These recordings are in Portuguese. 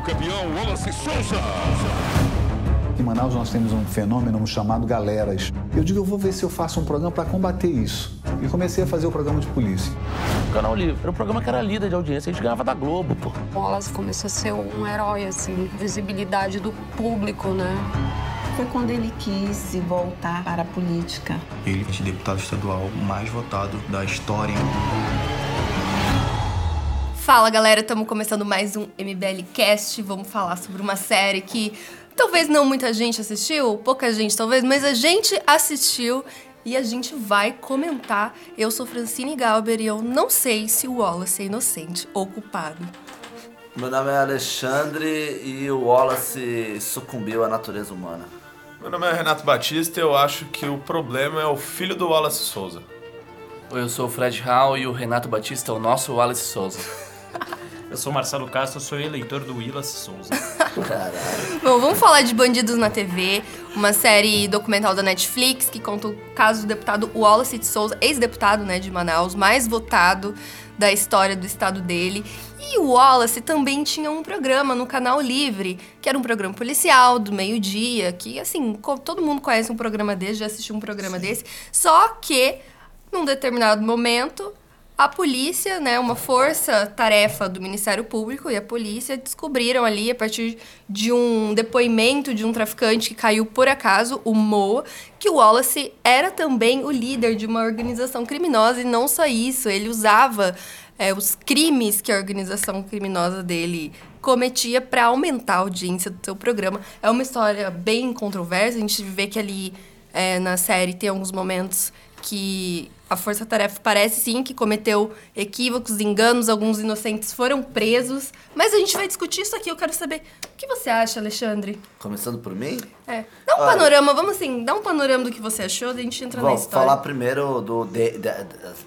o campeão Wallace Souza. Em Manaus nós temos um fenômeno chamado galeras. Eu digo, eu vou ver se eu faço um programa para combater isso. E comecei a fazer o programa de polícia. O Canal Livre era um programa que era líder de audiência, a gente ganhava da Globo, pô. Wallace começou a ser um herói, assim, visibilidade do público, né? Foi quando ele quis voltar para a política. Ele é o deputado estadual mais votado da história. Fala galera, estamos começando mais um MBL Cast. Vamos falar sobre uma série que talvez não muita gente assistiu, pouca gente talvez, mas a gente assistiu e a gente vai comentar. Eu sou Francine Galber e eu não sei se o Wallace é inocente ou culpado. Meu nome é Alexandre e o Wallace sucumbiu à natureza humana. Meu nome é Renato Batista e eu acho que o problema é o filho do Wallace Souza. Oi, eu sou o Fred Hall e o Renato Batista é o nosso Wallace Souza. Eu sou Marcelo Castro, sou eleitor do Willas Souza. Caralho. Bom, vamos falar de Bandidos na TV, uma série documental da Netflix que conta o caso do deputado Wallace de Souza, ex-deputado né, de Manaus, mais votado da história do estado dele. E o Wallace também tinha um programa no Canal Livre, que era um programa policial do meio-dia, que assim, todo mundo conhece um programa desse, já assistiu um programa desse, só que num determinado momento a polícia, né, uma força-tarefa do Ministério Público e a polícia descobriram ali, a partir de um depoimento de um traficante que caiu por acaso, o Moa, que o Wallace era também o líder de uma organização criminosa e não só isso, ele usava é, os crimes que a organização criminosa dele cometia para aumentar a audiência do seu programa. É uma história bem controversa, a gente vê que ali é, na série tem alguns momentos que a Força Tarefa parece sim que cometeu equívocos, enganos, alguns inocentes foram presos. Mas a gente vai discutir isso aqui. Eu quero saber o que você acha, Alexandre. Começando por mim? É. Dá um Olha. panorama, vamos assim, dá um panorama do que você achou, daí a gente entra na Vou história. falar primeiro do, de- da-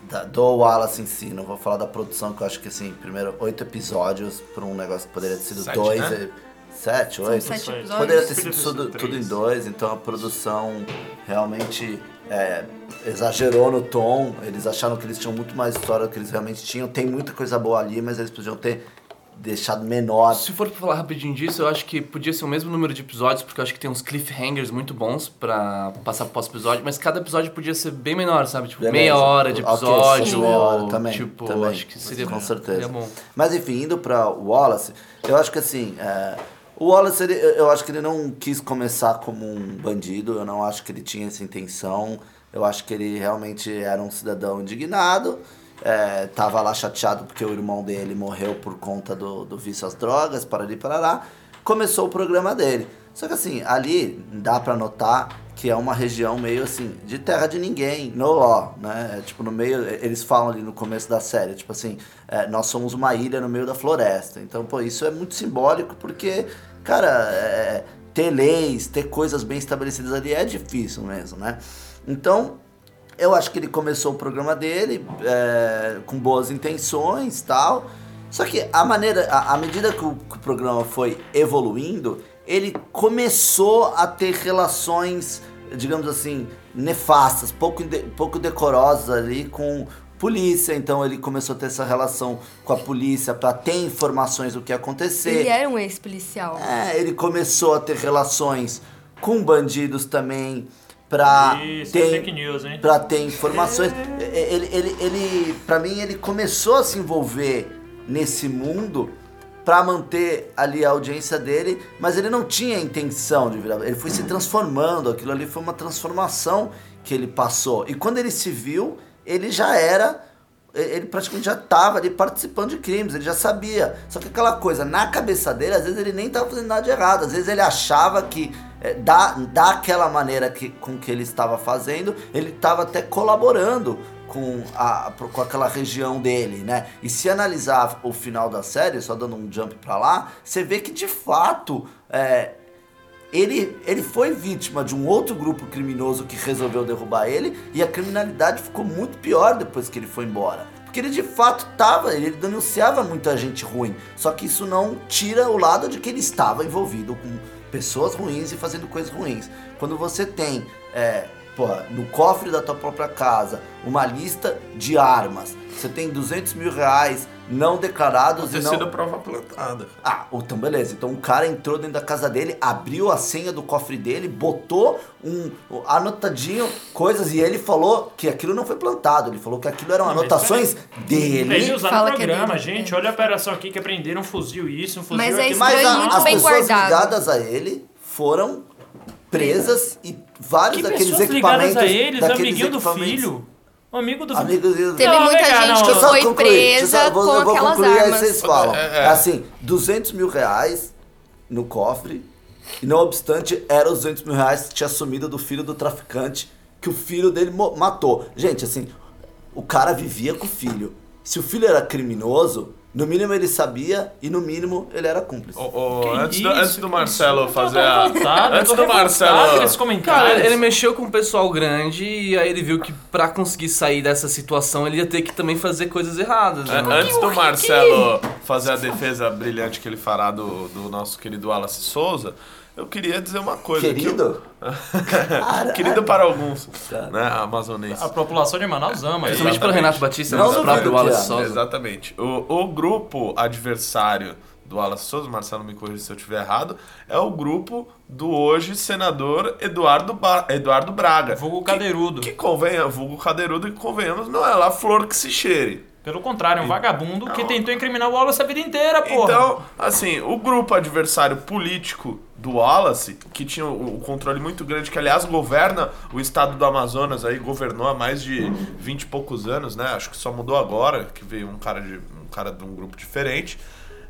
da- do Wallace em si, não vou falar da produção, que eu acho que assim, primeiro oito episódios para um negócio que poderia ter sido Sete, dois. né? Sete, oito? sete episódios. Poderia ter sido tudo, tudo em dois, então a produção realmente é, exagerou no tom. Eles acharam que eles tinham muito mais história do que eles realmente tinham. Tem muita coisa boa ali, mas eles podiam ter deixado menor. Se for pra falar rapidinho disso, eu acho que podia ser o mesmo número de episódios, porque eu acho que tem uns cliffhangers muito bons pra passar pro episódio, mas cada episódio podia ser bem menor, sabe? Tipo, Beleza. meia hora de episódio, sim, meia hora ou, também, tipo, também. acho que seria Com certeza. seria bom. Mas enfim, indo pra Wallace, eu acho que assim, é, o Wallace, ele, eu acho que ele não quis começar como um bandido, eu não acho que ele tinha essa intenção, eu acho que ele realmente era um cidadão indignado, é, tava lá chateado porque o irmão dele morreu por conta do, do vício às drogas, para ali parará, começou o programa dele. Só que assim, ali dá pra notar que é uma região meio assim, de terra de ninguém, no law, né? É, Tipo, no meio, eles falam ali no começo da série, tipo assim, é, nós somos uma ilha no meio da floresta. Então, pô, isso é muito simbólico porque, cara, é, ter leis, ter coisas bem estabelecidas ali é difícil mesmo, né? Então, eu acho que ele começou o programa dele é, com boas intenções tal. Só que a maneira, à medida que o, que o programa foi evoluindo, ele começou a ter relações, digamos assim, nefastas, pouco, pouco decorosas ali com polícia. Então ele começou a ter essa relação com a polícia para ter informações do que ia acontecer. Ele era um ex-policial. É, ele começou a ter relações com bandidos também é ter, fake news, hein? pra ter informações. Ele, ele, ele, pra mim, ele começou a se envolver nesse mundo pra manter ali a audiência dele, mas ele não tinha intenção de virar. Ele foi se transformando, aquilo ali foi uma transformação que ele passou. E quando ele se viu, ele já era ele praticamente já estava ali participando de crimes, ele já sabia. Só que aquela coisa, na cabeça dele, às vezes ele nem estava fazendo nada de errado, às vezes ele achava que é, da, daquela maneira que, com que ele estava fazendo, ele estava até colaborando com, a, com aquela região dele, né? E se analisar o final da série, só dando um jump pra lá, você vê que de fato é, ele, ele foi vítima de um outro grupo criminoso que resolveu derrubar ele e a criminalidade ficou muito pior depois que ele foi embora. Porque ele de fato estava, ele denunciava muita gente ruim. Só que isso não tira o lado de que ele estava envolvido com pessoas ruins e fazendo coisas ruins. Quando você tem, é, porra, no cofre da tua própria casa, uma lista de armas, você tem 200 mil reais não declarados Ter e não... sido prova plantada. Ah, então beleza. Então o cara entrou dentro da casa dele, abriu a senha do cofre dele, botou um anotadinho, coisas, e ele falou que aquilo não foi plantado. Ele falou que aquilo eram Não, anotações dele. Ele usar no Fala que é programa, dele. gente. Olha a operação aqui que aprenderam um fuzil isso, um fuzil Mas é aquilo. Mas a- muito as bem pessoas guardado. ligadas a ele foram presas e vários Que daqueles pessoas equipamentos. ligadas a eles, daqueles amiguinho do equipamentos- filho. O amigo do Amigo do Teve Não, muita cá, gente não. que foi concluir, presa só- vou- com eu vou aquelas concluir, aí armas. vocês falam. É, É, é. assim, 200 mil reais no cofre, e não obstante, era os 200 mil reais que tinha sumido do filho do traficante, que o filho dele matou. Gente, assim, o cara vivia com o filho. Se o filho era criminoso, no mínimo ele sabia e no mínimo ele era cúmplice. Ô, Que antes, do, isso, antes do Marcelo isso? fazer a. revoltado, eu Antes do Marcelo. Cara, ele, ele mexeu com o pessoal grande e aí ele viu que pra conseguir sair dessa situação ele ia ter que também fazer coisas erradas. É, né? Antes do Marcelo fazer a defesa brilhante que ele fará do, do nosso querido Wallace Souza, eu queria dizer uma coisa. Querido? Que, querido para alguns, né, amazonenses. A população de Manaus ama. Principalmente pelo Renato Batista, Não mas o duvido próprio que Wallace é. Souza. Exatamente. O, o grupo adversário do Wallace Souza, Marcelo me corrija se eu estiver errado, é o grupo do hoje senador Eduardo, Ba- Eduardo Braga. Vulgo Que- Cadeirudo. Que, convenha, vulgo cadeirudo, que convenhamos, não é lá flor que se cheire. Pelo contrário, é um vagabundo que tentou incriminar o Wallace a vida inteira, porra. Então, assim, o grupo adversário político do Wallace, que tinha o controle muito grande, que aliás governa o estado do Amazonas aí, governou há mais de 20 e poucos anos, né? Acho que só mudou agora, que veio um cara de um cara de um grupo diferente.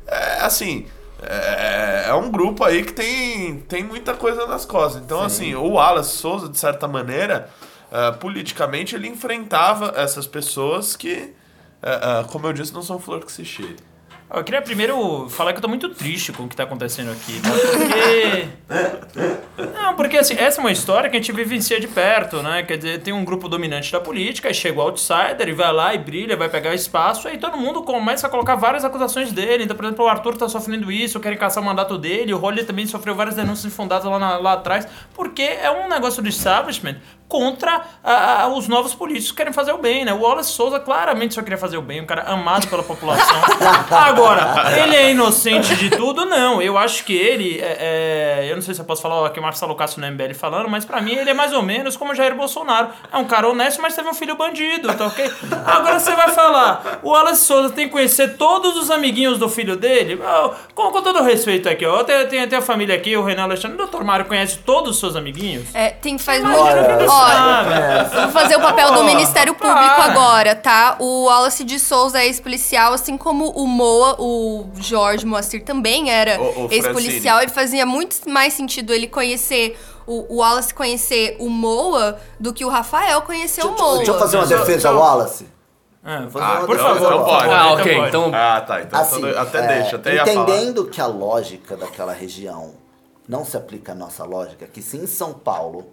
É assim, é, é um grupo aí que tem, tem muita coisa nas costas. Então, assim, o Wallace Souza, de certa maneira, eh, politicamente, ele enfrentava essas pessoas que, eh, como eu disse, não são flor que se cheire. Eu queria primeiro falar que eu tô muito triste com o que tá acontecendo aqui, tá? Porque. Não, porque assim, essa é uma história que a gente vivencia de perto, né? Quer dizer, tem um grupo dominante da política, aí chega o outsider e vai lá e brilha, vai pegar espaço, aí todo mundo começa a colocar várias acusações dele. Então, por exemplo, o Arthur tá sofrendo isso, querem caçar o mandato dele, o Rolly também sofreu várias denúncias infundadas lá, na- lá atrás, porque é um negócio do establishment contra ah, ah, os novos políticos que querem fazer o bem, né? O Wallace Souza claramente só queria fazer o bem, um cara amado pela população. Agora, ele é inocente de tudo? Não. Eu acho que ele, é, é- eu não sei se eu posso falar aqui o Marcelo Castro no MBL falando, mas pra mim ele é mais ou menos como o Jair Bolsonaro. É um cara honesto, mas teve um filho bandido, tá ok? Agora você vai falar, o Wallace Souza tem que conhecer todos os amiguinhos do filho dele? Oh, com, com todo respeito aqui, ó, tem, tem, tem a família aqui, o Renan Alexandre, o Dr. Mário conhece todos os seus amiguinhos? É, tem que fazer Eu vou fazer o papel do Ministério Público para. agora, tá? O Wallace de Souza é ex-policial, assim como o Moa, o Jorge Moacir também era ex-policial. E fazia muito mais sentido ele conhecer, o, o Wallace conhecer o Moa do que o Rafael conhecer o Moa. Deixa eu fazer uma defesa ao Wallace. Ah, fazer Ah, uma por defesa favor, ao então Wallace. pode. Ah, Então ok, então. Ah, tá. Então Assim, até é, deixa, até ia falar. entendendo que a lógica daquela região não se aplica à nossa lógica, que se em São Paulo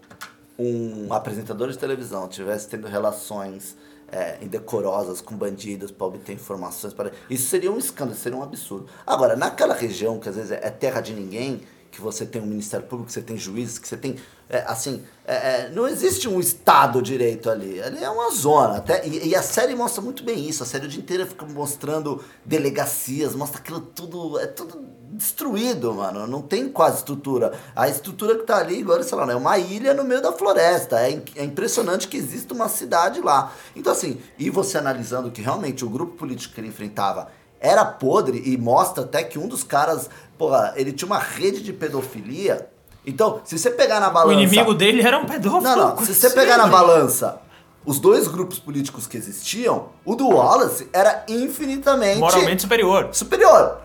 um apresentador de televisão tivesse tendo relações é, indecorosas com bandidos para obter informações, para isso seria um escândalo, seria um absurdo. Agora, naquela região que às vezes é terra de ninguém, que você tem um Ministério Público, que você tem juízes, que você tem. é, assim, é, é, não existe um Estado direito ali. Ali é uma zona. Até, e, e a série mostra muito bem isso. A série o dia inteiro fica mostrando delegacias, mostra aquilo tudo. É tudo destruído, mano. Não tem quase estrutura. A estrutura que tá ali, agora, sei lá, é uma ilha no meio da floresta. É, é impressionante que exista uma cidade lá. Então, assim, e você analisando que realmente o grupo político que ele enfrentava era podre e mostra até que um dos caras, porra, ele tinha uma rede de pedofilia. Então, se você pegar na O balança. inimigo dele era um pedófilo. Não, não. Se você pegar na balança os dois grupos políticos que existiam, o do Wallace era infinitamente Moralmente superior. superior.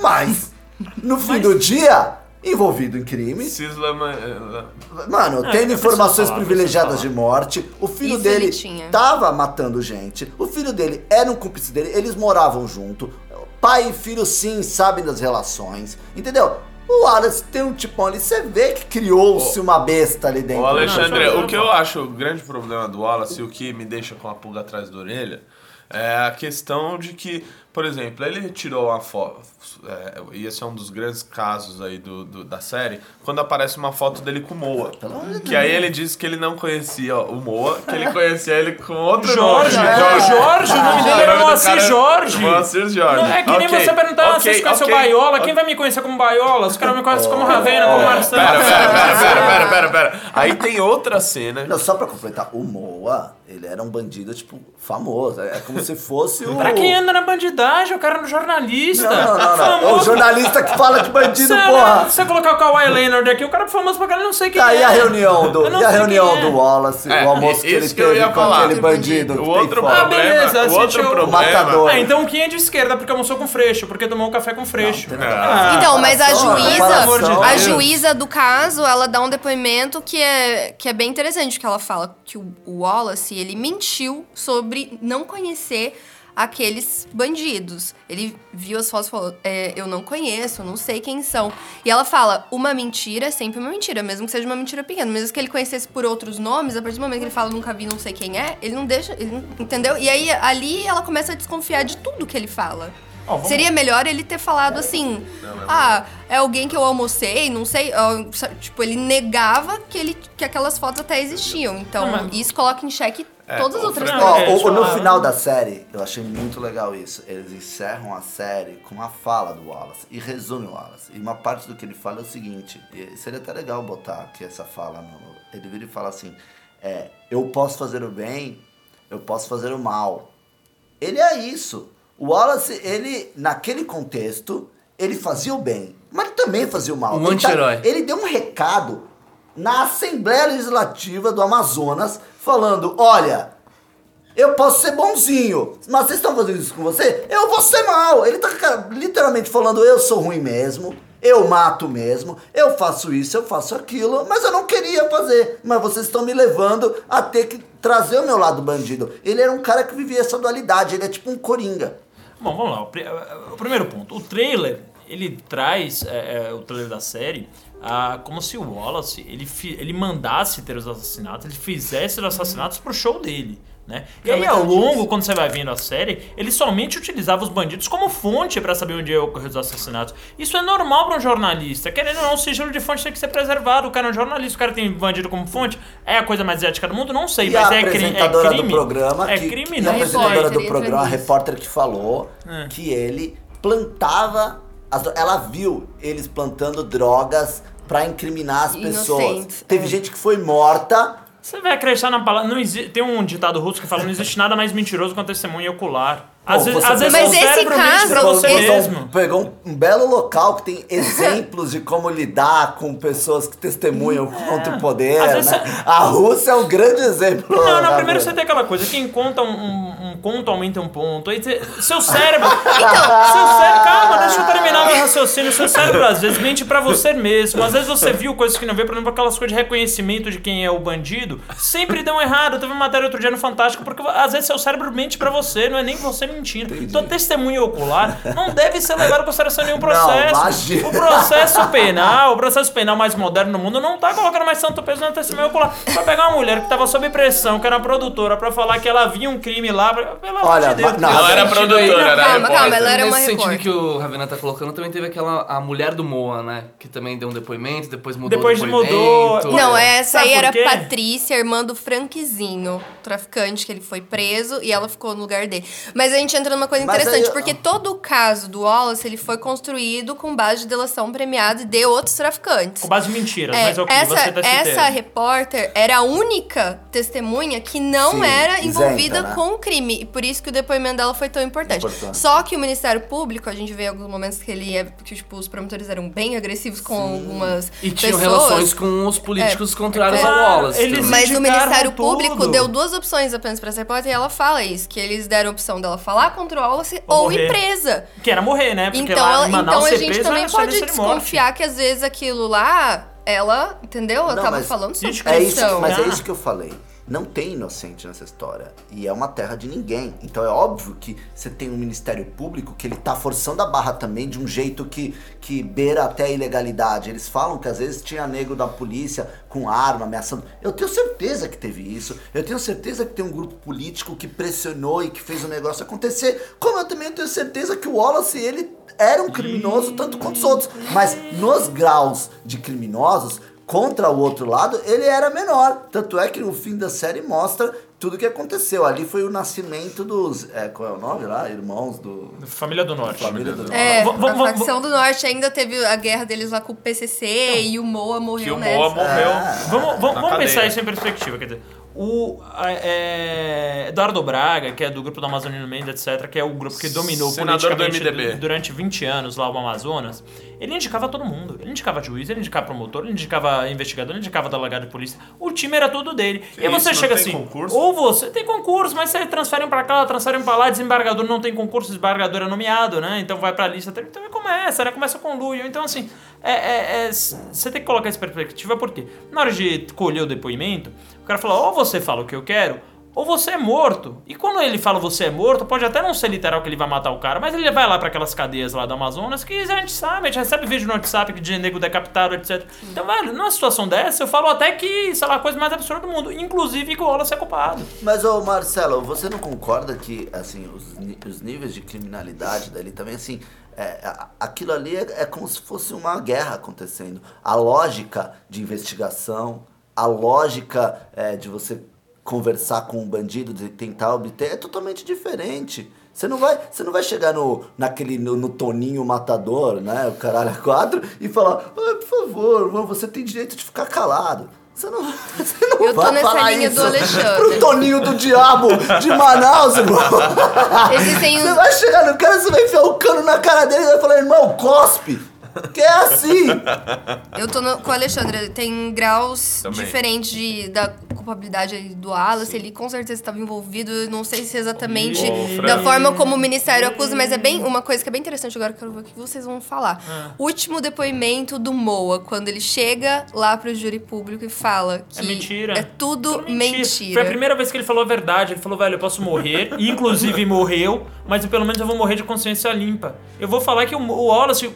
Mas, no fim do dia, envolvido em crimes, Cisla, eh, Mano, É, tendo informações privilegiadas de morte, o filho Isso dele tava matando gente, o filho dele era um cúmplice dele, eles moravam junto, pai e filho sim sabem das relações, entendeu? O Wallace tem um tipão ali, você vê que criou-se uma besta ali dentro. Ô Alexandre, o que eu acho o grande problema do Wallace e o que me deixa com a pulga atrás da orelha É a questão de que, por exemplo, ele tirou a foto. É, e esse é um dos grandes casos aí do, do- da série, quando aparece uma foto dele com o Moa. Que aí ele disse que ele não conhecia o Moa, que ele conhecia ele com outro Jorge, nome. é, Jorge, o nome dele era O nome do Moacir é Jorge. Moacir Jorge. Não, é que nem Ok, você perguntar, ah, ok, vocês conhecem ok. o Baiola? Quem vai me conhecer como Baiola? Os caras me conhecem como Ravena, como Marcelo. Pera, pera, pera, pera, pera, pera, pera. Aí tem outra cena. Não, só pra completar, o Moa, ele era um bandido, tipo, famoso. É como se fosse o. Pra quem anda na bandidagem, o cara era um jornalista. Não, não, não, não. Famoso. O jornalista que fala de bandido, Se- porra. Se você colocar o Kawhi Leonard aqui, o cara é famoso pra caralho, eu não sei quem Tá, é. e a reunião do, Eu não e a reunião é. do Wallace, É, o almoço que ele que eu teve com falar. aquele bandido. O que outro tem fora. Ah, beleza, problema, o outro assistiu- problema. Matador. Ah, então quem é de esquerda porque almoçou com freixo, porque tomou um café com freixo. Ah, Então, mas a juíza, a juíza do caso, ela dá um depoimento que é, que é bem interessante, que ela fala que o, o Ele mentiu sobre não conhecer aqueles bandidos. Ele viu as fotos e falou, é, eu não conheço, não sei quem são. E ela fala, uma mentira é sempre uma mentira, mesmo que seja uma mentira pequena. Mesmo que ele conhecesse por outros nomes, a partir do momento que ele fala, nunca vi, não sei quem é, ele não deixa, ele não- entendeu? E aí, ali, ela começa a desconfiar de tudo que ele fala. Vamos- Seria melhor ele ter falado assim: ah, é alguém que eu almocei, não sei. sa- Tipo, ele negava que, ele, que aquelas fotos até existiam. Então, Não, mas- isso coloca em xeque todas as outras coisas. Ó, É, o- deixa eu no final da série, eu achei muito legal isso. Eles encerram a série com a fala do Wallace e resume o Wallace. E uma parte do que ele fala é o seguinte: seria até legal botar aqui essa fala. No, ele vira e fala assim: é, Eu posso fazer o bem, eu posso fazer o mal. Ele é isso. O Wallace, ele, naquele contexto, ele fazia o bem, mas ele também fazia o mal. Um Ele tá- anti-herói. ele deu um recado na Assembleia Legislativa do Amazonas falando: olha, eu posso ser bonzinho, mas vocês estão fazendo isso com você? Eu vou ser mal. Ele tá literalmente falando: eu sou ruim mesmo, eu mato mesmo, eu faço isso, eu faço aquilo, mas eu não queria fazer. Mas vocês estão me levando a ter que trazer o meu lado bandido. Ele era um cara que vivia essa dualidade, ele é tipo um coringa. Bom, vamos lá. O, pri- o primeiro ponto. O trailer, ele traz, é, é, o trailer da série, ah, como se o Wallace, ele, ele mandasse ter os assassinatos, ele fizesse os assassinatos pro show dele. Né? E aí, ao longo, quando você vai vendo a série, ele somente utilizava os bandidos como fonte pra saber onde ia ocorrer os assassinatos. Isso é normal pra um jornalista. Querendo ou não, o sigilo de fonte tem que ser preservado. O cara é um jornalista, o cara tem bandido como fonte. É a coisa mais ética do mundo? Não sei, E mas a é, cri é apresentadora crime. do programa, é que, crime, e a não apresentadora do programa, a repórter que falou É. que ele plantava, as ela viu eles plantando drogas pra incriminar as pessoas. Teve é. gente que foi morta. Você vai acreditar na palavra. Não exi... Tem um ditado russo que fala: não existe nada mais mentiroso quanto testemunha ocular. Às Pô, vezes, você às vezes Mas o esse caso- pra você esse- mesmo. Pegou um, um belo local que tem exemplos de como lidar com pessoas que testemunham contra o poder. Né? A Rússia é um grande exemplo. Não, não, né, primeiro você tem aquela coisa, quem conta um conto aumenta um ponto. Aí seu cérebro. Então- seu cérebro. Calma, deixa eu terminar meu raciocínio. Seu cérebro às vezes mente pra você mesmo. Às vezes você viu coisas que não vê, por exemplo, aquelas coisas de reconhecimento de quem é o bandido. Sempre dão errado. Teve uma matéria outro dia no Fantástico, porque às vezes seu cérebro mente pra você, não é nem você mentindo. Então, testemunha ocular não deve ser levado em consideração nenhum processo. imagina. o processo penal, o processo penal mais moderno no mundo não tá colocando mais tanto peso na testemunha ocular. Pra pegar uma mulher que tava sob pressão, que era produtora, pra falar que ela via um crime lá, pelo amor Olha, de Deus. não, Não era produtora, era calma, repórter. calma, ela era uma Nesse sentido que o Ravena tá colocando, também teve aquela a mulher do Moa, né? Que também deu um depoimento, depois mudou Depois o mudou. depoimento. Não, essa Sabe aí por era quê? Patrícia, irmã do Franquezinho, traficante, que ele foi preso e ela ficou no lugar dele. Mas a gente entra numa coisa Mas interessante, aí- porque todo o caso do Wallace, ele foi construído com base de delação premiada de outros traficantes. Com base em mentiras, É, mas ok, essa, você tá essa repórter era a única testemunha que não Sim, era isenta, envolvida né? com o crime. E por isso que o depoimento dela foi tão importante. Importante. Só que o Ministério Público, a gente vê em alguns momentos que ele é. que tipo, os promotores eram bem agressivos com algumas. E tinham pessoas. relações com os políticos É, contrários claro, ao Wallace. Mas o Ministério tudo. Público deu duas opções apenas pra essa repórter e ela fala isso: que eles deram a opção dela falar contra o Wallace Ou ou, ir presa. Que era morrer, né? Porque Então, lá ela- em Manaus então a ser gente preso também é pode sentença de morte. desconfiar que às vezes aquilo lá, ela, entendeu? Ela Não, tava mas falando sobre isso- É isso, pressão. mas é Ah. isso que eu falei. Não tem inocente nessa história. E é uma terra de ninguém. Então é óbvio que você tem um Ministério Público que ele tá forçando a barra também de um jeito que, que beira até a ilegalidade. Eles falam que às vezes tinha nego da polícia com arma ameaçando. Eu tenho certeza que teve isso. Eu tenho certeza que tem um grupo político que pressionou e que fez o negócio acontecer. Como eu também tenho certeza que o Wallace, ele era um criminoso tanto quanto os outros. Mas nos graus de criminosos, contra o outro lado, ele era menor. Tanto é que no fim da série mostra tudo o que aconteceu. Ali foi o nascimento dos. É, qual é o nome lá? Irmãos do. Família do Norte. Família do Norte. É, V- v- a facção do norte ainda teve a guerra deles lá com o PCC e o Moa morreu Que o nessa. Moa morreu. É. vamos vamos, vamos pensar isso em perspectiva, quer dizer. O é, Eduardo Braga, que é do grupo da Amazônia Mendes, etc., que é o grupo que dominou Senador do politicamente durante 20 anos lá o Amazonas, ele indicava todo mundo. Ele indicava juiz, ele indicava promotor, ele indicava investigador, ele indicava delegado de polícia. O time era todo dele. e aí isso, você chega assim, concurso? ou você tem concurso, mas você transferem pra cá, transferem pra lá, desembargador não tem concurso, desembargador é nomeado, né? Então vai pra lista, então começa, né? Começa com Luio. Então assim, é, é- é- você tem que colocar essa perspectiva porque na hora de colher o depoimento, o cara fala, ou você fala o que eu quero, ou você é morto. E quando ele fala você é morto, pode até não ser literal que ele vai matar o cara, mas ele vai lá pra aquelas cadeias lá do Amazonas que a gente sabe, a gente recebe vídeo no WhatsApp de nego decapitado, etc. Então, velho, numa situação dessa, eu falo até que, sei lá, a coisa mais absurda do mundo, inclusive que o Wallace é culpado. Mas, ô Marcelo, você não concorda que, assim, os, os níveis de criminalidade dali também, assim, é, aquilo ali é, é como se fosse uma guerra acontecendo. A lógica de investigação, a lógica é, de você conversar com um bandido, de tentar obter, é totalmente diferente. Você não vai, você não vai chegar no, naquele, no, no toninho matador, né, o caralho a quatro, e falar, "Ah, por favor, mano, você tem direito de ficar calado. Você não, você não Eu tô vai nessa falar linha do Alexandre. Pro Toninho do Diabo de Manaus, irmão. Existem Você vai chegar no cara, você vai enfiar o cano na cara dele e vai falar, irmão, cospe. Que é assim. Eu tô no- com o Alexandre, tem graus Também. diferentes de- da culpabilidade do Wallace, ele com certeza estava envolvido, eu não sei se exatamente da forma como o Ministério acusa, mas é bem uma coisa que é bem interessante agora, eu quero ver o que vocês vão falar. Ah. Último depoimento do Moa, quando ele chega lá pro júri público e fala que É mentira. é tudo Tudo mentira. Foi a primeira vez que ele falou a verdade. Ele falou, velho, eu posso morrer, e inclusive morreu, mas pelo menos eu vou morrer de consciência limpa. Eu vou falar que o, o Wallace,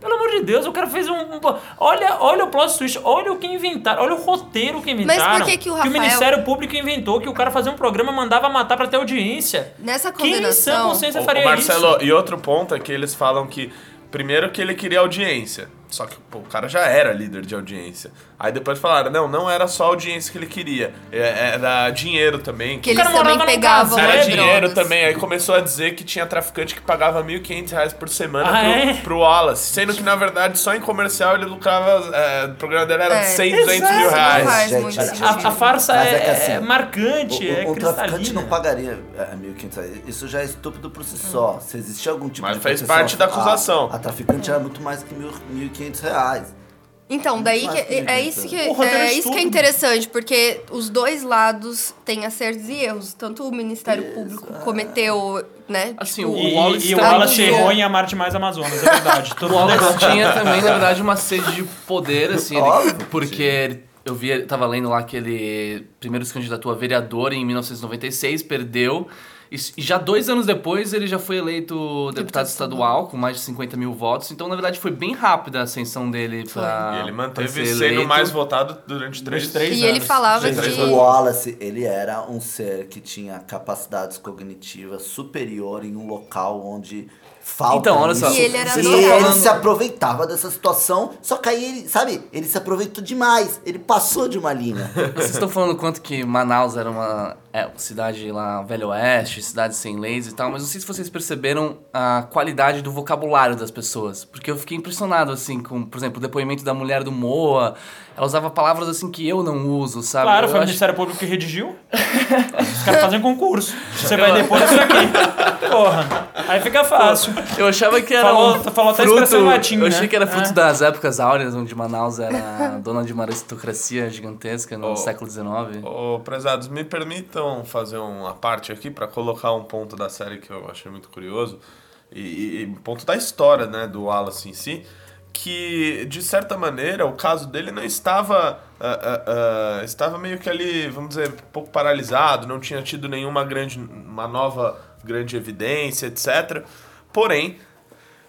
pelo amor de Deus, o cara fez um. um- olha, olha o plot twist, olha o que inventaram, olha o roteiro que inventaram. por que que o o Rafael- Ministério Público inventou, que o cara fazia um programa mandava matar pra ter audiência. Nessa Quem em sã condenação, consciência Ô, faria Marcelo, isso? e outro ponto é que eles falam que. Primeiro que ele queria audiência. Só que pô, o cara já era líder de audiência. Aí depois falaram, não, não era só audiência que ele queria. é- Era dinheiro também. que eles cara morava também pegavam. Era né, dinheiro drogas. também. Aí começou a dizer que tinha traficante que pagava 1.500 reais por semana Ah, pro, é? pro Wallace. Sendo que, na verdade, só em comercial ele lucrava. é, o programa dele era É, de 100, 200 mil reais. Gente, a-. A, farsa Mas é, é que assim, é marcante, O, é o, o traficante não pagaria é, 1.500 reais. Isso já é estúpido por si só. Se existia algum tipo Mas de faz proteção, parte da acusação. A, a traficante era muito mais que mil- 1.500 reais. Então, daí que, mais que é, isso. que, O é é isso que é interessante, porque os dois lados têm acertos e erros. Tanto o Ministério Público cometeu, né? Assim, tipo, o E, Wallace e o Wallace errou em amar demais Amazonas, é verdade. Todo O mundo Wallace tinha também, na verdade, uma sede de poder, assim, ele- porque ele- eu vi, tava lendo lá que ele primeiro se candidatou a vereador em 1996, perdeu. E, e já dois anos depois ele já foi eleito deputado estadual com mais de 50 mil votos. Então, na verdade, foi bem rápida a ascensão dele pra. E ele manteve ser sendo eleito. mais votado durante três, três E ele anos. falava Gente, que. O Wallace, ele era um ser que tinha capacidades cognitivas superior em um local onde falta Então, olha só. E ele era e ele se aproveitava dessa situação, só que aí ele, sabe, ele se aproveitou demais, ele passou de uma linha. Vocês estão falando quanto que Manaus era uma é, cidade lá, Velho Oeste, cidade sem leis e tal, mas não sei se vocês perceberam a qualidade do vocabulário das pessoas. Porque eu fiquei impressionado, assim, com, por exemplo, o depoimento da mulher do Moa. Ela usava palavras assim que eu não uso, sabe? Claro, eu foi o acho- Ministério Público que redigiu. Os caras fazem concurso. Você vai depois disso aqui. Porra. Aí fica fácil. Eu achava que era Falou- um falou até fruto, expressão latim, Eu né? achei que era fruto É. das épocas áureas, onde Manaus era dona de uma aristocracia gigantesca no Oh. século XIX. Ô, prezados, me permitam fazer uma parte aqui pra colocar um ponto da série que eu achei muito curioso e, e- ponto da história, né, do Wallace em si, que, de certa maneira, o caso dele não estava. ah, ah, ah, estava meio que ali, vamos dizer, um pouco paralisado, não tinha tido nenhuma grande. uma nova grande evidência, etc. Porém,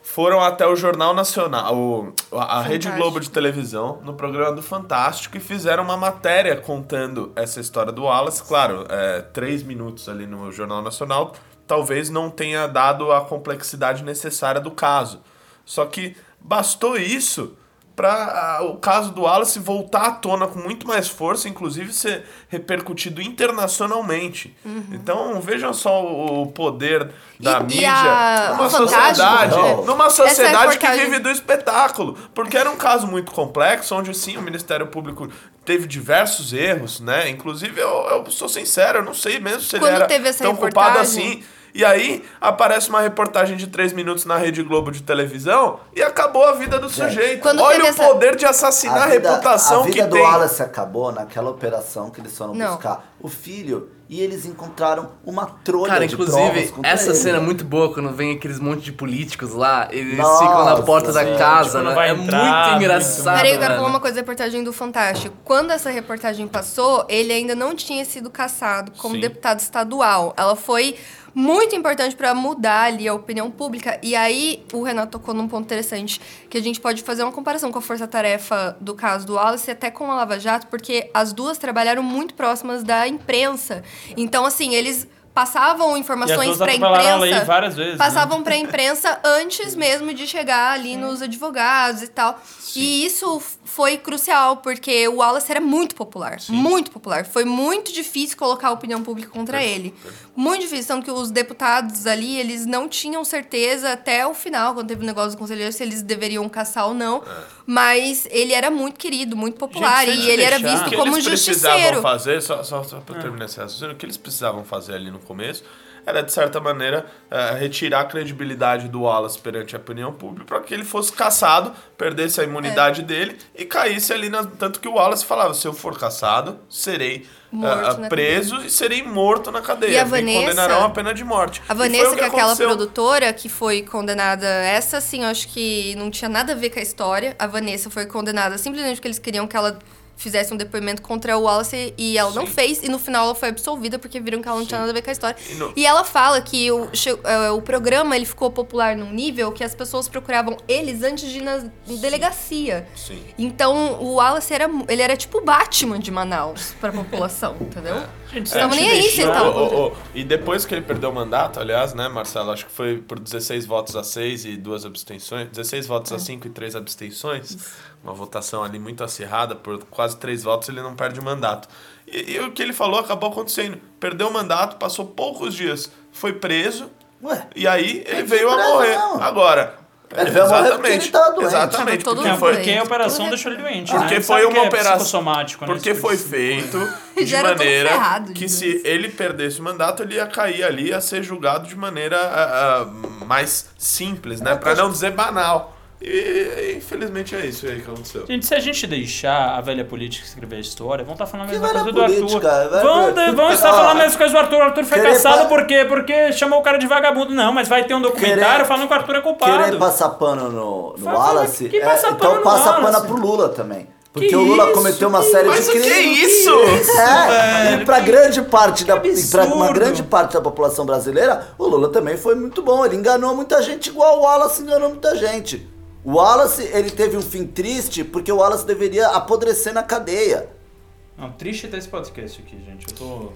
foram até o Jornal Nacional, o- a Rede Fantástico. Globo de televisão, no programa do Fantástico, e fizeram uma matéria contando essa história do Wallace. Claro, é, três minutos ali no Jornal Nacional talvez não tenha dado a complexidade necessária do caso. Só que bastou isso para o caso do Wallace voltar à tona com muito mais força, inclusive ser repercutido internacionalmente. Então vejam só o, o poder da Uhum. E- e mídia a- numa sociedade, é. numa Essa sociedade que vive do espetáculo, porque era um caso muito complexo, onde sim o Ministério Público teve diversos erros, né? Inclusive eu, eu sou sincero, eu não sei mesmo se Quando ele era teve essa tão culpado assim. E aí aparece uma reportagem de três minutos na Rede Globo de televisão e acabou a vida do sujeito. Quando Olha o essa- poder de assassinar a, vida- reputação a vida que do tem. Wallace acabou naquela operação que eles foram Não. buscar o filho e eles encontraram uma trolha Cara, de inclusive, provas contra essa ele. cena é muito boa quando vem aqueles monte de políticos lá, eles Nossa, ficam na porta da casa, Tipo, não né? vai É entrar, muito engraçado. Peraí, eu quero falar uma coisa da reportagem do Fantástico. Quando essa reportagem passou, ele ainda não tinha sido caçado como Sim. deputado estadual. Ela foi muito importante para mudar ali a opinião pública. E aí, o Renato tocou num ponto interessante, que a gente pode fazer uma comparação com a força-tarefa do caso do Wallace e até com a Lava Jato, porque as duas trabalharam muito próximas da imprensa. Então, assim, eles passavam informações para a imprensa. várias vezes. né? Passavam para a imprensa antes mesmo de chegar ali nos advogados e tal. E isso foi crucial, porque o Wallace era muito popular. Muito popular. Foi muito difícil colocar a opinião pública contra ele. Muito difícil. Tanto que os deputados ali, eles não tinham certeza até o final, quando teve o negócio do conselheiro, se eles deveriam caçar ou não. Mas ele era muito querido, muito popular. Gente, e ele era deixar- visto O que como um eles precisavam justiceiro. fazer, só, só, só pra terminar esse raciocínio, o que eles precisavam fazer ali no começo era, de certa maneira, eh, retirar a credibilidade do Wallace perante a opinião pública para que ele fosse caçado, perdesse a É. imunidade dele e caísse ali. Na... Tanto que o Wallace falava: se eu for caçado, serei na preso e serei morto na cadeia. E a Vanessa- condenarão a pena de morte. A Vanessa, o que é aquela produtora que foi condenada, essa assim, eu acho que não tinha nada a ver com a história. A Vanessa foi condenada simplesmente porque eles queriam que ela fizesse um depoimento contra o Wallace e ela não fez. E no final ela foi absolvida porque viram que ela não tinha nada a ver com a história. E E ela fala que o, eh, o programa ele ficou popular num nível que as pessoas procuravam eles antes de ir na delegacia. Sim. Então o Wallace era, ele era tipo o Batman de Manaus pra população, entendeu? Gente, Tava se a nem gente aí se ele tava E depois que ele perdeu o mandato, aliás, né, Marcelo? Acho que foi por 16 votos a 6 e duas abstenções. 16 votos É. a 5 e 3 abstenções. Uma votação ali muito acirrada, por quase 3 votos ele não perde o mandato. E, e o que ele falou acabou acontecendo. Perdeu o mandato, passou poucos dias, foi preso. Ué, E aí ele veio a morrer. não. Agora. Ele veio a morrer porque ele tava doente. Exatamente. Tava Porque foi. Porque a operação deixou ele doente, porque né? foi Sabe uma é operação. né? Porque foi de- feito de Já era todo maneira ferrado de que se ele perdesse o mandato, ele ia cair ali, ia ser julgado de maneira ah, ah, mais simples, né? Pra não dizer banal. E infelizmente é isso aí que aconteceu. Gente, se a gente deixar a velha política escrever a história, vão estar falando a Que mesma velha coisa do Arthur. política, velha Vão, vão estar Ah, falando a mesma coisa do Arthur. O Arthur foi querer caçado pa- por quê? Porque chamou o cara de vagabundo. Não, mas vai ter um documentário Querer- falando que o Arthur é culpado. Querer passar pano no, no Wallace, que é, passar pano então no passa Wallace? pano pro Lula também. Porque Que o Lula isso? cometeu uma série Mas de o que crimes. é isso? É, e pra grande parte da Que pra uma grande parte da população brasileira, o Lula também foi muito bom. Ele enganou muita gente igual o Wallace enganou muita gente. O Wallace, ele teve um fim triste porque o Wallace deveria apodrecer na cadeia. Não, triste ter esse podcast aqui, gente. Eu tô...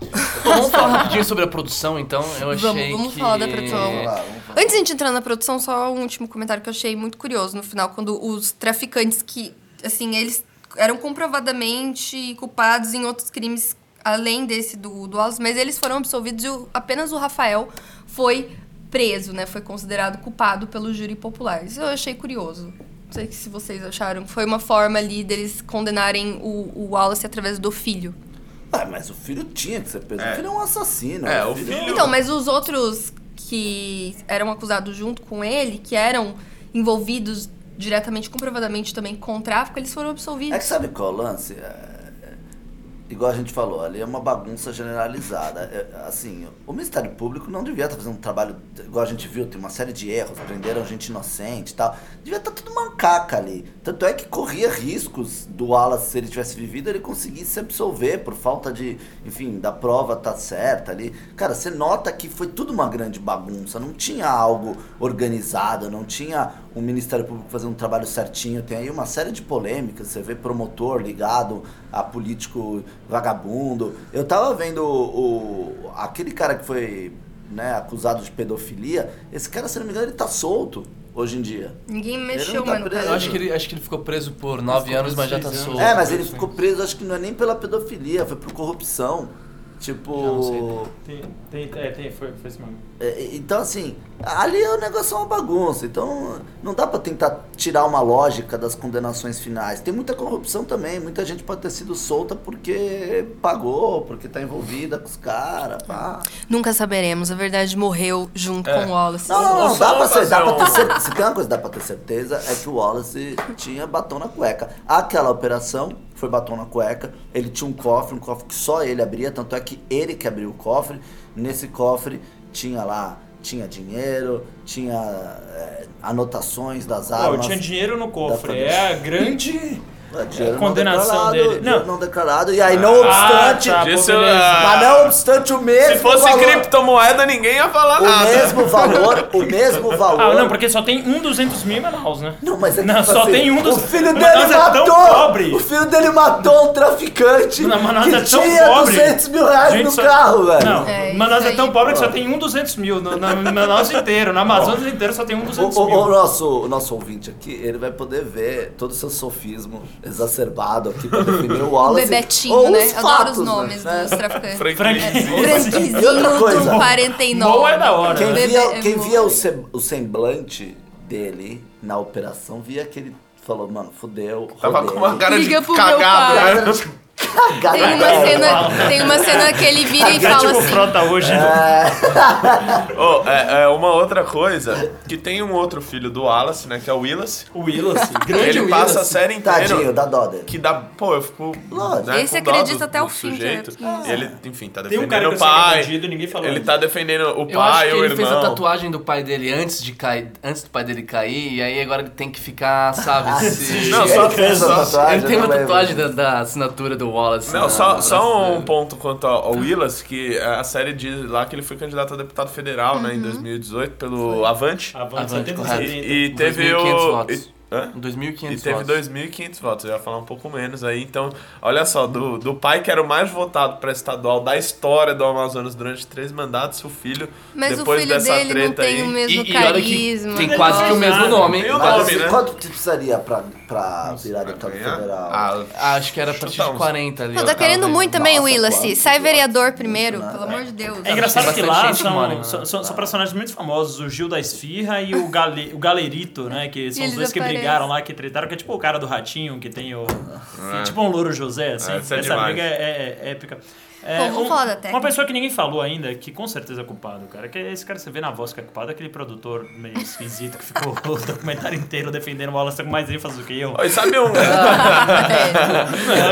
Vamos falar rapidinho sobre a produção, então. Eu achei Vamos, vamos que... falar da produção. Vamos lá, vamos falar. Antes de a gente entrar na produção, só um último comentário que eu achei muito curioso no final, quando os traficantes que, assim, eles eram comprovadamente culpados em outros crimes além desse do, do Wallace, mas eles foram absolvidos e o- apenas o Rafael foi preso, né? Foi considerado culpado pelo júri popular. Isso eu achei curioso. Não sei se vocês acharam. Foi uma forma ali deles condenarem o, o Wallace através do filho. Ah, mas o filho tinha que ser preso. É. O filho é um assassino. É, o filho- Então, mas os outros que eram acusados junto com ele, que eram envolvidos diretamente, comprovadamente também com tráfico, eles foram absolvidos. É que sabe qual é o lance? É, igual a gente falou, ali é uma bagunça generalizada. É, assim, o Ministério Público não devia estar fazendo um trabalho, igual a gente viu, tem uma série de erros, prenderam gente inocente e tal. Devia estar tudo mancaca ali. Tanto é que corria riscos do Wallace, se ele tivesse vivido, ele conseguisse se absolver por falta de, enfim, da prova tá certa ali. Cara, você nota que foi tudo uma grande bagunça, não tinha algo organizado, não tinha um Ministério Público fazendo um trabalho certinho. Tem aí uma série de polêmicas, você vê promotor ligado a político vagabundo. Eu tava vendo o, o- aquele cara que foi né, acusado de pedofilia, esse cara, se não me engano, ele tá solto hoje em dia. Ninguém mexeu tá mais no preso. acho que ele, acho que ele ficou preso por nove anos, mas já tá solto. É, mas ele ficou preso, acho que não é nem pela pedofilia, foi por corrupção. Tipo. Tem, tem, é, tem, foi, foi isso mesmo. É, Então, assim, ali o negócio é uma bagunça. Então, não dá pra tentar tirar uma lógica das condenações finais. Tem muita corrupção também. Muita gente pode ter sido solta porque pagou, porque tá envolvida com os caras. Nunca saberemos. A verdade morreu junto com o Wallace. Não, não, não. Dá pra, ser, dá pra ter certeza. Se tem uma coisa que dá pra ter certeza, é que o Wallace tinha batom na cueca. Aquela operação foi batom na cueca. Ele tinha um cofre, um cofre que só ele abria. Tanto é que ele que abriu o cofre. Nesse cofre tinha lá. Tinha dinheiro, tinha é, anotações das Pô, armas. eu tinha dinheiro no cofre. É a grande. É, dinheiro condenação não dele. Não. não declarado. E aí, não obstante. tá, Disse, ah, Mas não obstante o mesmo Se fosse valor, criptomoeda, ninguém ia falar o nada. mesmo valor, o mesmo valor. Ah, não, porque só tem um 200 mil em Manaus, né? Não, mas é que, Não, tipo só assim, tem um dos- O filho dele Manaus é tão matou! pobre. O filho dele matou um traficante Não, Manaus que é tão tinha pobre. 200 mil reais Gente, no só- carro, velho. Não, É, Manaus é tão pobre que só tem um 200 mil. No, no, no Manaus inteiro. Na Amazonas inteiro só tem um O, 200 o- mil. o nosso, o nosso ouvinte aqui, ele vai poder ver todo o seu sofismo exacerbado aqui pra definir o O Wallace. Bebetinho, ou né? os Adoro fatos, os nomes né? dos traficantes. Franquinho. Franquizinho E coisa? do 49. Boa é da hora. Quem via, é quem via o, se- o semblante dele na operação, via que ele falou, mano, fudeu. Tava rodei. com uma cara Liga de né? Cagada Tem uma, cena, tem uma cena que ele vira e É fala tipo assim. frota hoje. Oh, é, é uma outra coisa, que tem um outro filho do Wallace, né, que é o Willis. O Willis, grande Ele passa a Willis. série inteira... Tadinho, da dó dele. Que dá, pô, eu fico. Lógico. Né, Esse acredita do- até o fim, Sujeito. que é- Ele, enfim, tá Tem um defendendo cara que o é pai. bandido, ninguém falou ele tá defendendo o Eu acho pai, que o ele fez a irmão. tatuagem do pai dele antes de cair, antes do pai dele cair, e aí agora ele tem que ficar, sabe? Ah, se- Não, Ele só- fez a tatuagem, Ele tem uma lembro. tatuagem da, da assinatura do Wallace. Não, na- só, na só um dele. ponto quanto ao, ao Willis, que a série diz lá que ele foi candidato a deputado federal, né, em Uhum. 2018, pelo Avante. Avante, Avante, 70, correto. 70. E teve 2.500 o. votos. e- hã? 2.500 E teve votos. 2.500 votos, eu ia falar um pouco menos aí. Então, olha só, do, do pai que era o mais votado para estadual da história do Amazonas durante três mandatos, o filho, Mas o depois filho dessa dele não treta tem aí. o mesmo E, e olha que carisma. tem quase que o mesmo nome. Tem o nome, né? quanto que precisaria pra, pra virar deputado federal? Ah, Acho que era a partir de uns. 40 ali. Pô, ó, tá querendo muito também, quanto Sai vereador votos, primeiro, né? pelo amor de Deus. É engraçado Tem que lá mora são, em- são, são- são personagens muito famosos, o Gil da Esfirra e o, Gale, o Galerito, né? Que são os dois que aparecem. Brigaram lá, que tretaram, que é tipo o cara do ratinho, que tem o. Tipo um louro José, assim. É, isso é Essa briga é, é- é épica. É, um- falar da técnica. Uma pessoa que ninguém falou ainda, que com certeza é culpado, cara. Que esse cara você vê na voz que é culpado, é aquele produtor meio esquisito que ficou o documentário inteiro defendendo o Wallace com mais ênfase do que eu. E sabe um.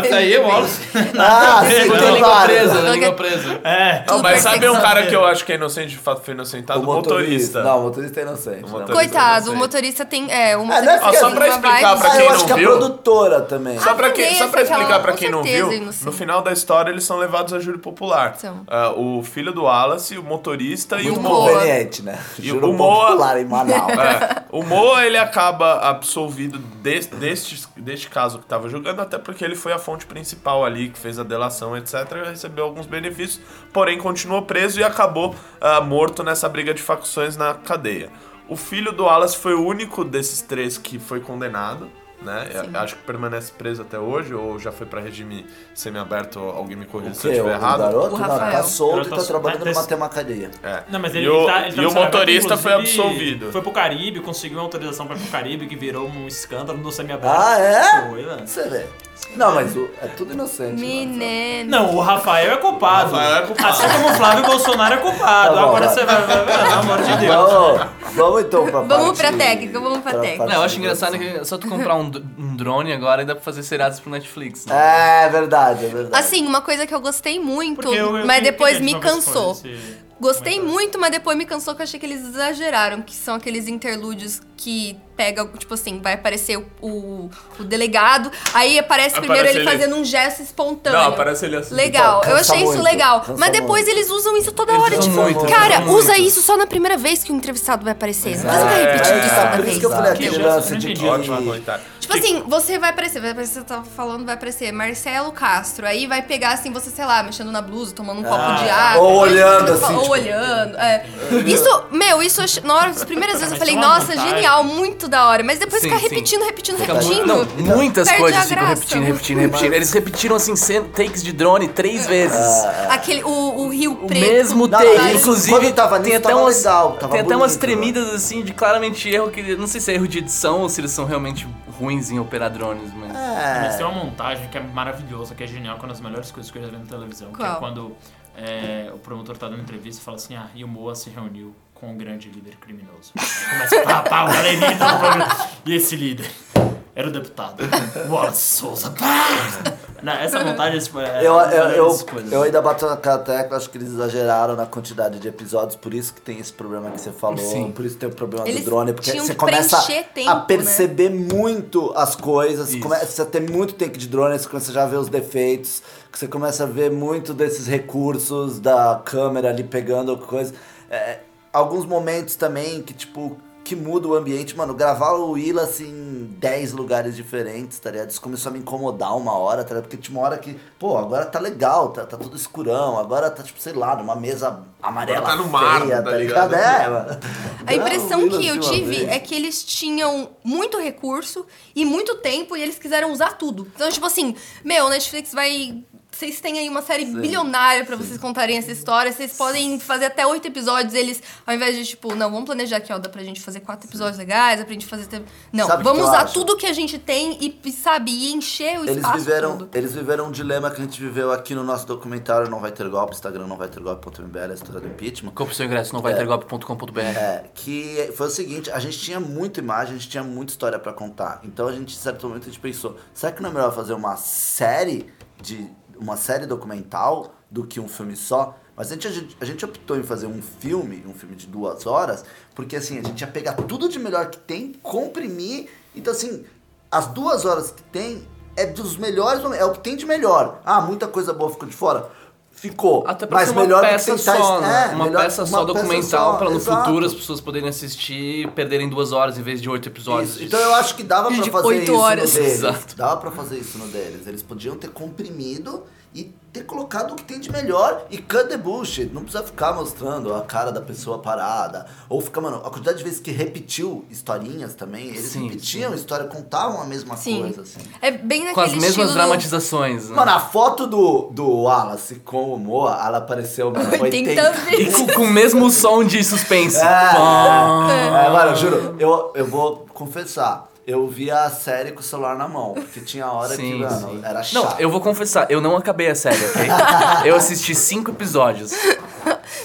Essa aí é o Wallace. Ah, sim, tem língua presa, língua presa. É. Não, mas sabe um cara que eu acho que é inocente, de fato foi inocentado? O motorista. Não, o motorista é inocente. Motorista. Coitado, o motorista tem. É, o não é motorista porque- tem Só pra explicar pra Ah, quem eu não acho que a viu? produtora também. Só pra, explicar pra quem não viu, no final da história eles são levados a júri popular. São. Ah, o filho do Wallace, o motorista e Muito o Moa. Conveniente, né? E Juro o Moa- popular em Manaus. É, o Moa ele acaba absolvido des- deste, deste caso que estava julgando, até porque ele foi a fonte principal ali, que fez a delação, etc. Recebeu alguns benefícios, porém continuou preso e acabou ah, morto nessa briga de facções na cadeia. O filho do Wallace foi o único desses três que foi condenado. Né? Eu Acho que permanece preso até hoje, ou já foi para regime semiaberto, alguém me corrija se eu estiver errado. garoto O não, tá Rafael. solto e Garoto tá tá trabalhando numa temacadeia. É. Não, mas ele, e o, tá, ele tá e o motorista foi absolvido. Foi pro Caribe, conseguiu uma autorização pra ir pro Caribe, que virou um escândalo no semiaberto. Ah, é? Foi, velho. Você vê. Não, mas o- é tudo inocente. né? Menino. Não, o Rafael é culpado. O Rafael é culpado. Assim como o Flávio Bolsonaro é culpado. Tá bom, Agora vai. você vai, vai, vai, pelo amor de Deus. Vamos, vamos então pra Vamos parte- pra técnica, vamos pra técnica. parte Não, eu acho engraçado que é só tu comprar um um drone agora e dá pra fazer seriados pro Netflix. Né? É verdade, é verdade. Assim, uma coisa que eu gostei muito, eu- eu mas depois me cansou. esse Gostei comentário. muito, mas depois me cansou que eu achei que eles exageraram, que são aqueles interlúdios que pega, tipo assim, vai aparecer o, o, o delegado, aí aparece primeiro Aparece ele ele- fazendo um gesto espontâneo. Não, aparece ele assim. Legal, eu achei isso muito, legal. cansa Mas depois muito. eles usam isso toda Eles hora. Tipo, muito, cara, usa muito. isso só na primeira vez que o entrevistado vai aparecer. Não precisa ficar repetindo isso é, toda por vez. isso que eu falei gesto, lance de. Ótimo comentário. Tipo assim, você vai aparecer, vai aparecer, você tava falando, vai aparecer Marcelo Castro. Aí vai pegar assim, você, sei lá, mexendo na blusa, tomando um copo de água. Ah, ou olhando Ou assim, tipo- olhando. É. Isso, meu, isso, na hora, as primeiras vezes eu falei, nossa, montagem. genial, muito da hora. Mas depois Sim, fica sim. repetindo, repetindo, Fica repetindo. não, muitas coisas ficam repetindo, repetindo, repetindo. Eles repetiram assim, takes de drone três vezes. Aquele, o, o Rio O Preto. mesmo Não, take. Inclusive, tava tem até tava umas, legal, tava tem até umas bonito, tremidas assim de claramente erro que não sei se é erro de edição ou se eles são realmente ruins em operar drones, mas Mas tem É, uma montagem que é maravilhosa, que é genial, que é uma das melhores coisas que eu já vi na televisão. Que Qual? é quando é, o promotor tá dando entrevista e fala assim, ah, e o Moa se reuniu com o grande líder criminoso. Começa a pá, pá, o cara imita o programa. E esse líder era o deputado Wallace Souza. Pá! Não, essa montagem tipo, é eu, uma das eu, eu, coisas. eu ainda bato naquela tecla, acho que eles exageraram na quantidade de episódios, por isso que tem esse problema que você falou, Sim. por isso tem o problema Eles do drone, porque você começa tempo, a né? perceber muito as coisas, Isso. começa a ter muito take de drone, você começa já a ver os defeitos, que você começa a ver muito desses recursos da câmera ali pegando coisa. É, alguns momentos também que, tipo, que muda o ambiente. Mano, gravar o Willa assim, em 10 lugares diferentes, tá ligado? Isso começou a me incomodar uma hora, tá ligado? Porque tinha uma hora que, pô, agora tá legal, tá, tá tudo escurão, agora tá, tipo, sei lá, numa mesa amarela Agora tá no mar, feia, tá tá ligado? ligado? É, mano. A impressão que eu tive vez. é que eles tinham muito recurso e muito tempo e eles quiseram usar tudo. Então, tipo assim, meu, Netflix vai. Vocês têm aí uma série bilionária pra vocês contarem essa história. Vocês podem fazer até oito episódios. Eles, ao invés de, tipo, não, vamos planejar aqui, ó, dá pra gente fazer quatro episódios legais, dá pra gente fazer. Não, Sabe vamos usar acho? tudo que a gente tem e, sabe, e encher o Eles espaço viveram, todo. eles viveram um dilema que a gente viveu aqui no nosso documentário Não Vai Ter Golpe, Instagram não vai ter golpe.mbl, a história do impeachment. compre seu ingresso no vaitergolpe.com.br. É, que foi o seguinte, a gente tinha muita imagem, a gente tinha muita história pra contar. Então a gente, em certo momento, a gente pensou, será que não é melhor fazer uma série de uma série documental do que um filme só? Mas a gente, a gente, optou em fazer um filme, um filme de duas horas, porque assim, a gente ia pegar tudo de melhor que tem, comprimir. Então, assim, as duas horas que tem é dos melhores é o que tem de melhor. Ah, muita coisa boa ficou de fora. Ficou. Até pra mas ser uma melhor peça tentar só, né? é, uma melhor- peça só uma documental pra no exato. futuro as pessoas poderem assistir e perderem duas horas em vez de oito episódios. Isso. Então eu acho que dava pra De fazer oito isso horas. no deles. Exato. Dava pra fazer isso no deles. Eles podiam ter comprimido e ter colocado o que tem de melhor e cut the bullshit. Não precisa ficar mostrando a cara da pessoa parada. Ou ficar, mano, a quantidade de vezes que repetiu historinhas também, eles Sim, repetiam a história, contavam a mesma Sim. coisa, assim. É bem Com as naquele mesmas do- dramatizações. Né? Mano, a foto do, do Wallace com o Moa, ela apareceu mano, 80 80 vezes. com, com o mesmo som de suspense. É, Pá. é, mano, eu juro, eu, eu vou confessar. Eu vi a série com o celular na mão, porque tinha hora que, Sim, mano, sim. era chato. Não, eu vou confessar, eu não acabei a série, ok? eu assisti cinco episódios.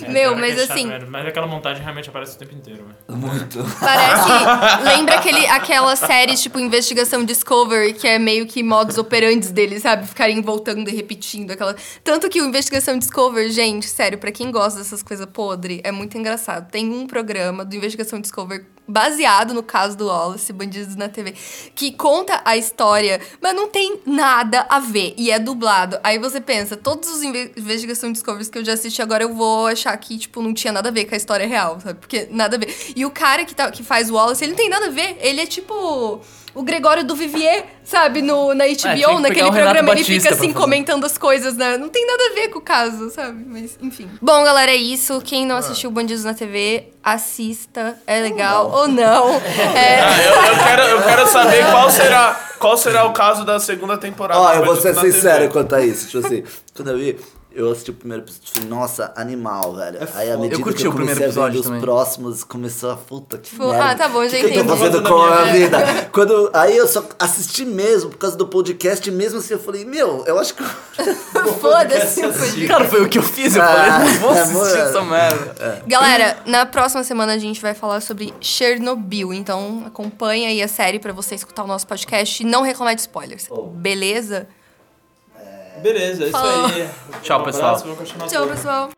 É, Meu, que mas é chato, assim- velho. Mas aquela montagem realmente aparece o tempo inteiro, velho. Muito. Parece. lembra aquele, aquela série, tipo, Investigação Discovery, que é meio que modus operandi deles, sabe? Ficarem voltando e repetindo aquela. Tanto que o Investigação Discovery, gente, sério, pra quem gosta dessas coisas podre, é muito engraçado. Tem um programa do Investigação Discovery baseado no caso do Wallace, Bandidos na TV, que conta a história, mas não tem nada a ver e é dublado. Aí você pensa, todos os Inve- Investigação Discoveries que eu já assisti agora eu vou achar que, tipo, não tinha nada a ver com a história real, sabe? Porque nada a ver. E o cara que, tá, que faz o Wallace, ele não tem nada a ver. Ele é tipo o Gregório do Vivier, sabe? No, na É, HBO, pegar naquele programa, ele fica assim comentando as coisas, né? Não tem nada a ver com o caso, sabe? Mas, enfim. Bom, galera, é isso. Quem não assistiu Bandidos na TV, assista. É legal ou não. É. Ah, eu, eu quero, eu quero saber qual será, qual será o caso da segunda temporada. Ó, do eu vou ser sincero TV. quanto a isso. Tipo assim, quando eu vi, eu assisti o primeiro episódio e falei, nossa, animal, velho. Aí, à foda. medida Eu curti que eu o primeiro a episódio os próximos, começou a puta que Tipo, merda. ah, tá bom, já O que que eu tô entendi. fazendo com a minha vida? Quando, aí eu só assisti mesmo, por causa do podcast, e mesmo assim eu falei, meu, eu acho que... Foda-se o podcast. Cara, foi o que eu fiz. Eu Ah, falei, não vou é, assistir mano. essa merda. Galera, na próxima semana a gente vai falar sobre Chernobyl, então acompanha aí a série pra você escutar o nosso podcast e não reclamar de spoilers. Beleza? Beleza, é isso Falou. aí. Tchau, pessoal. abraço, vamos continuar Tchau, pessoal.